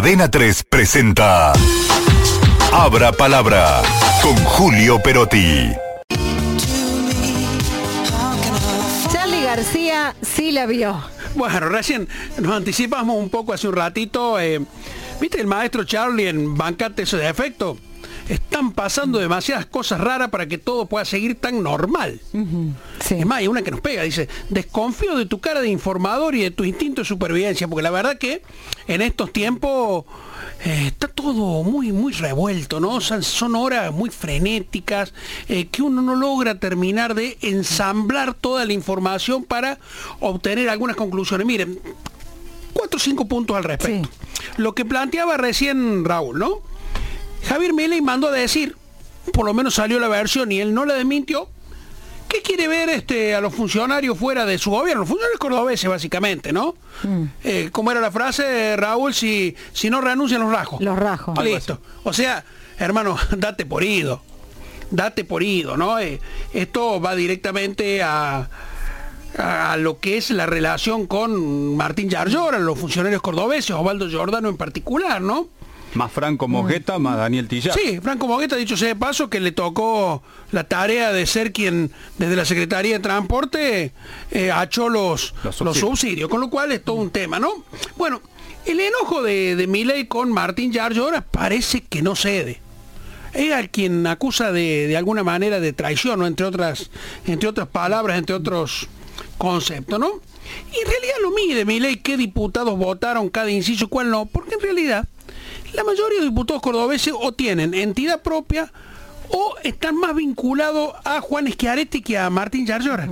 Adena 3 presenta Abra Palabra con Julio Perotti. Charlie García sí la vio. Bueno, recién nos anticipamos un poco hace un ratito. eh, ¿Viste el maestro Charlie en Bancate ese defecto? Están pasando demasiadas cosas raras para que todo pueda seguir tan normal. Sí. Es más, hay una que nos pega, dice, desconfío de tu cara de informador y de tu instinto de supervivencia, porque la verdad que en estos tiempos eh, está todo muy, muy revuelto, ¿no? Son, son horas muy frenéticas, eh, que uno no logra terminar de ensamblar toda la información para obtener algunas conclusiones. Miren, cuatro o cinco puntos al respecto. Lo que planteaba recién Raúl, ¿no? Javier Milei mandó a decir, por lo menos salió la versión y él no la desmintió, ¿Qué quiere ver este a los funcionarios fuera de su gobierno? Los funcionarios cordobeses, básicamente, ¿no? Eh, ¿Cómo era la frase, Raúl? Si, si no renuncian, los rajo. Los rajo. Listo. O sea, hermano, date por ido. Date por ido, ¿no? Eh, esto va directamente a, a lo que es la relación con Martín Yarlora, los funcionarios cordobeses, Osvaldo Giordano en particular, ¿no? Más Franco Mojeta, más Daniel Tillar. Sí, Franco Mogueta, dicho sea de paso, que le tocó la tarea de ser quien desde la Secretaría de Transporte eh, achó los, Los los subsidios. con lo cual es todo un tema, ¿no? Bueno, el enojo de, de con Martín Yarlora parece que no cede. Es al quien acusa de, de alguna manera de traición, ¿no? entre, otras, entre otras palabras, entre otros conceptos, ¿no? Y en realidad lo mide Milei qué diputados votaron cada inciso y cuál no, porque en realidad la mayoría de diputados cordobeses o tienen entidad propia o están más vinculados a Juan Schiaretti que a Martín Yarlora.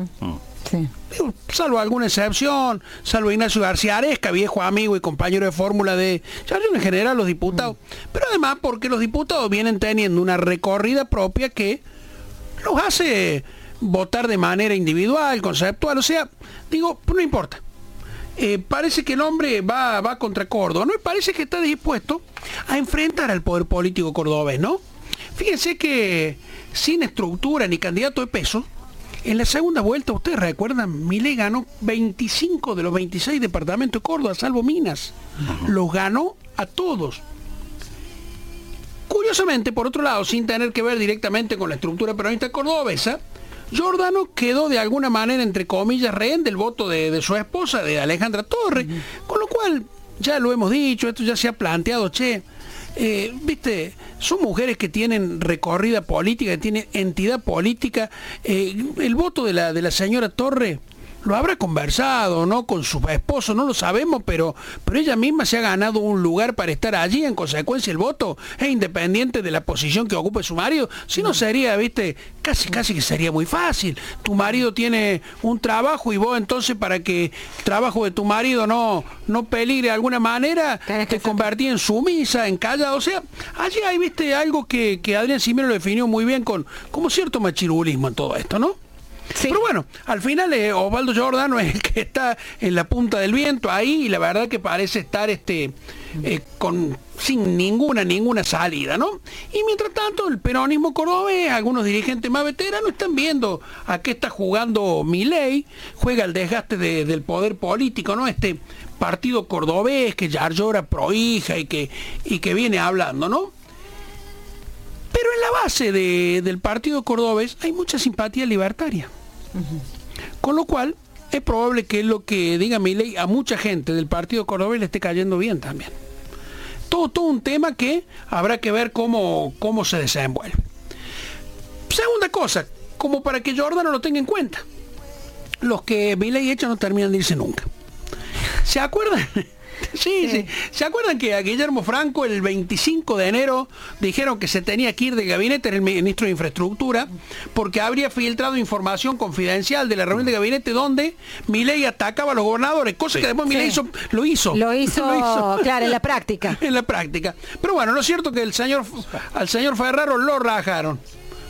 Sí. Digo, salvo alguna excepción, salvo Ignacio García Aresca, viejo amigo y compañero de fórmula de Yarlora en general los diputados. Pero además porque los diputados vienen teniendo una recorrida propia que los hace votar de manera individual, conceptual, o sea, digo, no importa. Eh, parece que el hombre va, va contra Córdoba, ¿no? Y parece que está dispuesto a enfrentar al poder político cordobés, ¿no? Fíjense que sin estructura ni candidato de peso, en la segunda vuelta, ustedes recuerdan, Milei ganó 25 de los 26 departamentos de Córdoba, salvo Minas. Los ganó a todos. Curiosamente, por otro lado, sin tener que ver directamente con la estructura peronista cordobesa, Giordano quedó de alguna manera, entre comillas, rehén del voto de, de su esposa, de Alejandra Torres, con lo cual, ya lo hemos dicho, esto ya se ha planteado, che, eh, viste, son mujeres que tienen recorrida política, que tienen entidad política, eh, el voto de la, de la señora Torres lo habrá conversado, ¿no? Con su esposo, no lo sabemos, pero, pero ella misma se ha ganado un lugar para estar allí, en consecuencia el voto es independiente de la posición que ocupe su marido, si no sería, viste, casi casi que sería muy fácil. Tu marido tiene un trabajo y vos entonces para que el trabajo de tu marido no, no peligre de alguna manera, te convertí en sumisa, en callado. O sea, allí hay, viste, algo que, que Adrián Simero lo definió muy bien con como cierto machirulismo en todo esto, ¿no? Pero bueno, al final eh, Osvaldo Giordano es el que está en la punta del viento ahí y la verdad que parece estar este eh, con sin ninguna ninguna salida, ¿no? Y mientras tanto el peronismo cordobés, algunos dirigentes más veteranos están viendo a qué está jugando Milei, juega el desgaste de- del poder político, ¿no? Este partido cordobés que ya llora prohija y que y que viene hablando, ¿no? Pero en la base de- del partido cordobés hay mucha simpatía libertaria. Con lo cual, es probable que lo que diga Milei a mucha gente del partido cordobés le esté cayendo bien también. Todo, un tema que habrá que ver cómo, cómo se desenvuelve. Segunda cosa, como para que Jordano lo tenga en cuenta. Los que Milei echa no terminan de irse nunca. ¿Se acuerdan? Sí, sí, ¿Se acuerdan que a Guillermo Franco el 25 de enero dijeron que se tenía que ir del gabinete el ministro de Infraestructura porque habría filtrado información confidencial de la reunión de gabinete donde Milei atacaba a los gobernadores, cosa que después Milei Sí. hizo, lo hizo. Lo hizo, claro, en la práctica. en la práctica. Pero bueno, lo cierto que el señor al señor Ferraro lo rajaron.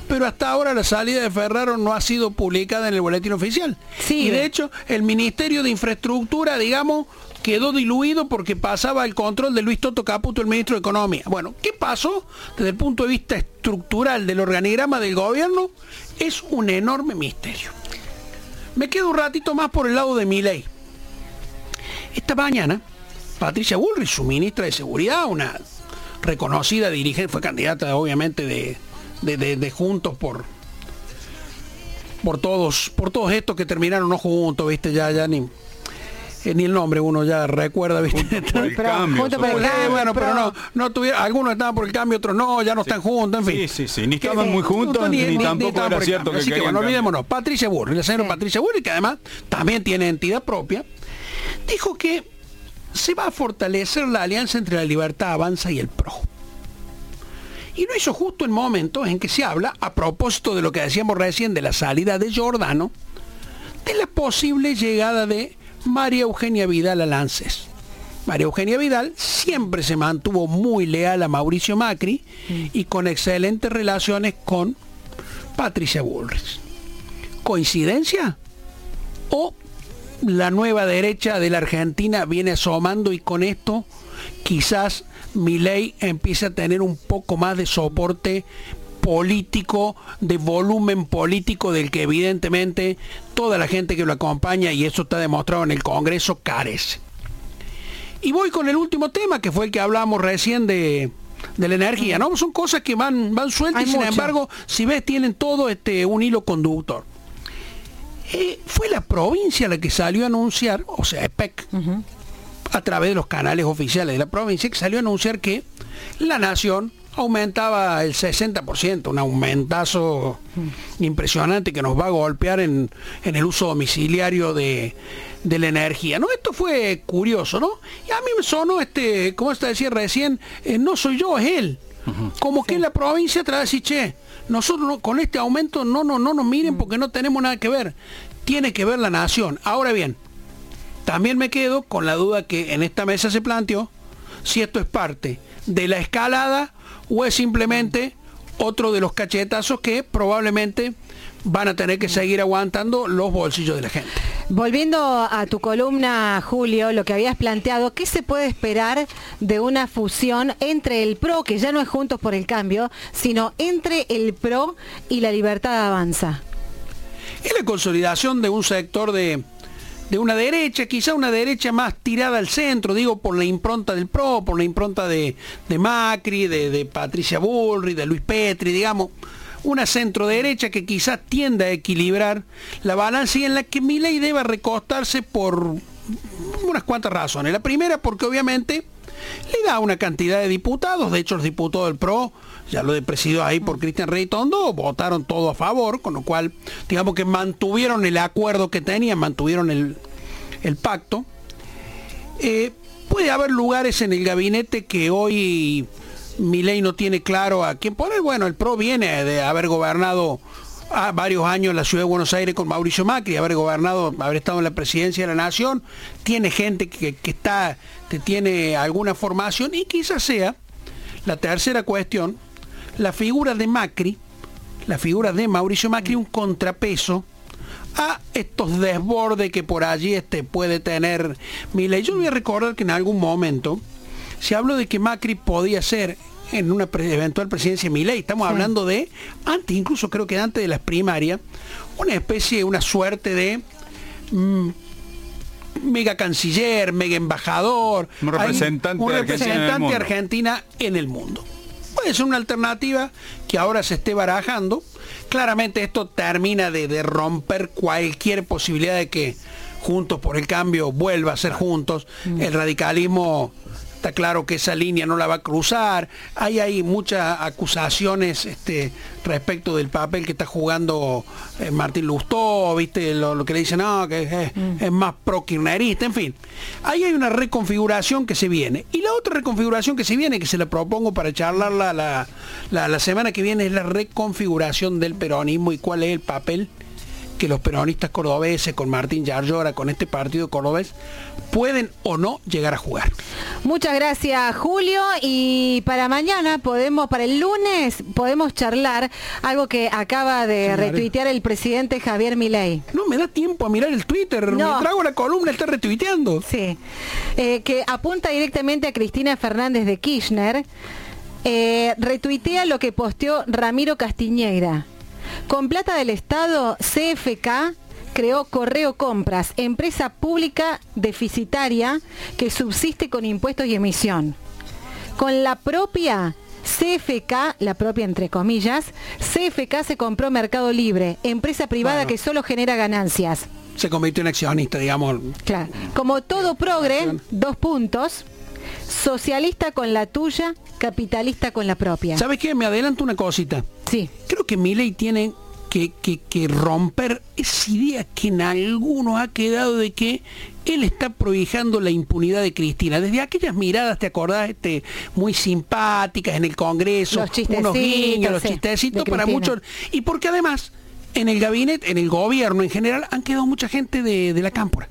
Pero hasta ahora la salida de Ferraro no ha sido publicada en el boletín oficial. Sí. Y de hecho, el Ministerio de Infraestructura, digamos, quedó diluido porque pasaba el control de Luis Toto Caputo, el ministro de Economía. Bueno, ¿qué pasó desde el punto de vista estructural del organigrama del gobierno? Es un enorme misterio. Me quedo un ratito más por el lado de mi ley. Esta mañana Patricia Bullrich, su ministra de Seguridad, una reconocida dirigente, fue candidata obviamente de, de, de- de Juntos por por todos, por todos estos que terminaron no juntos, viste, ya, ya ni, eh, ni el nombre uno ya recuerda, viste. Por el Pero, cambio. por el Eh, bueno, pero no, no tuvieron, algunos estaban por el cambio, otros no, ya no están juntos, en fin. Sí, sí, sí. Ni Que- estaban muy juntos, ni, tampoco estaban era por el cierto que Así que bueno, olvidémonos. Patricia Burri, la señora Sí. Patricia Burri, que además también tiene entidad propia, dijo que se va a fortalecer la alianza entre la Libertad Avanza y el PRO. Y lo hizo justo en momentos en que se habla, a propósito de lo que decíamos recién de la salida de Giordano, de la posible llegada de María Eugenia Vidal a Lances. María Eugenia Vidal siempre se mantuvo muy leal a Mauricio Macri y con excelentes relaciones con Patricia Bullrich. ¿Coincidencia? ¿O la nueva derecha de la Argentina viene asomando y con esto quizás Milei empiece a tener un poco más de soporte político, de volumen político del que evidentemente toda la gente que lo acompaña, y eso está demostrado en el Congreso, carece. Y voy con el último tema, que fue el que hablábamos recién de, de la energía, ¿no? Son cosas que van, van sueltas Hay y sin mucho. embargo, si ves, tienen todo este un hilo conductor. Eh, fue la provincia la que salió a anunciar, o sea, EPEC, a través de los canales oficiales de la provincia, que salió a anunciar que la nación aumentaba el 60%, un aumentazo impresionante que nos va a golpear en, en el uso domiciliario de, de la energía. ¿no? Esto fue curioso, ¿no? Y a mí me sonó, este, como te decía recién, eh, no soy yo, es él. Como que en la provincia te va a decir, che, nosotros no- con este aumento no, no, no nos miren porque no tenemos nada que ver. Tiene que ver la nación. Ahora bien, también me quedo con la duda que en esta mesa se planteó si esto es parte de la escalada o es simplemente otro de los cachetazos que probablemente van a tener que seguir aguantando los bolsillos de la gente. Volviendo a tu columna, Julio, lo que habías planteado, ¿qué se puede esperar de una fusión entre el PRO, que ya no es Juntos por el Cambio, sino entre el PRO y la Libertad Avanza? Es la consolidación de un sector de, de una derecha, quizá una derecha más tirada al centro, digo, por la impronta del PRO, por la impronta de, de Macri, de, de Patricia Bullrich, de Luis Petri, digamos, una centro derecha que quizás tienda a equilibrar la balanza y en la que Milei deba recostarse por unas cuantas razones. La primera porque obviamente le da una cantidad de diputados, de hecho los diputados del PRO, ya lo de presidido ahí por Cristian Rey Tondo, votaron todo a favor, con lo cual digamos que mantuvieron el acuerdo que tenían, mantuvieron el, el pacto. Eh, puede haber lugares en el gabinete que hoy Milei no tiene claro a quién poner. Bueno, el PRO viene de haber gobernado a varios años la ciudad de Buenos Aires con Mauricio Macri, haber gobernado, haber estado en la presidencia de la nación, tiene gente que, que está, que tiene alguna formación y quizás sea la tercera cuestión, la figura de Macri, la figura de Mauricio Macri, un contrapeso a estos desbordes que por allí este puede tener Milei. Yo voy a recordar que en algún momento se habló de que Macri podía ser en una pre- eventual presidencia de Milei. Estamos hablando de, antes, incluso creo que antes de las primarias, una especie, una suerte de mm, mega canciller, mega embajador. Un representante un de Argentina en el representante mundo. Argentina en el mundo. Puede ser una alternativa que ahora se esté barajando. Claramente esto termina de, de romper cualquier posibilidad de que Juntos por el Cambio vuelva a ser juntos. El radicalismo está claro que esa línea no la va a cruzar. Hay hay muchas acusaciones este, respecto del papel que está jugando eh, Martín Lustó, viste lo, lo que le dicen, no, que es, es más pro kirchnerista, en fin. Ahí hay una reconfiguración que se viene. Y la otra reconfiguración que se viene, que se la propongo para charlarla la, la, la semana que viene, es la reconfiguración del peronismo y cuál es el papel que los peronistas cordobeses, con Martín Yarlora, con este partido cordobés, pueden o no llegar a jugar. Muchas gracias, Julio. Y para mañana podemos, para el lunes, podemos charlar algo que acaba de retuitear el presidente Javier Milei. No me da tiempo a mirar el Twitter, No. me trago la columna, está retuiteando. Sí, Eh, que apunta directamente a Cristina Fernández de Kirchner. Eh, retuitea lo que posteó Ramiro Castiñeira. Con plata del Estado, CFK creó Correo Compras, empresa pública deficitaria que subsiste con impuestos y emisión. Con la propia CFK, la propia entre comillas, CFK se compró Mercado Libre, empresa privada Bueno. que solo genera ganancias. Se convirtió en accionista, digamos. Claro. Como todo progre, dos puntos, socialista con la tuya, capitalista con la propia. ¿Sabes qué? Me adelanto una cosita. Sí. Creo que Milei tiene que, que- que romper esa idea que en algunos ha quedado de que él está prohijando la impunidad de Cristina. Desde aquellas miradas, ¿te acordás? Este, muy simpáticas en el Congreso, Los unos guiños, los sí, chistecitos para muchos. Y porque además, en el gabinete, en el gobierno en general, han quedado mucha gente de, de la cámpora.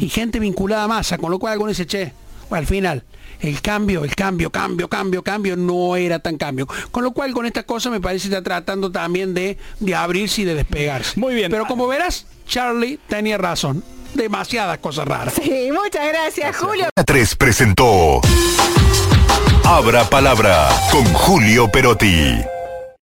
Y gente vinculada a masa, con lo cual algunos dice, che, al final, el cambio, el cambio, cambio, cambio, cambio, no era tan cambio. Con lo cual con esta cosa me parece que está tratando también de, de abrirse y de despegarse. Muy bien. Pero como verás, Charlie tenía razón. Demasiadas cosas raras. Sí, muchas gracias, Julio. 3 presentó Abra Palabra con Julio Perotti.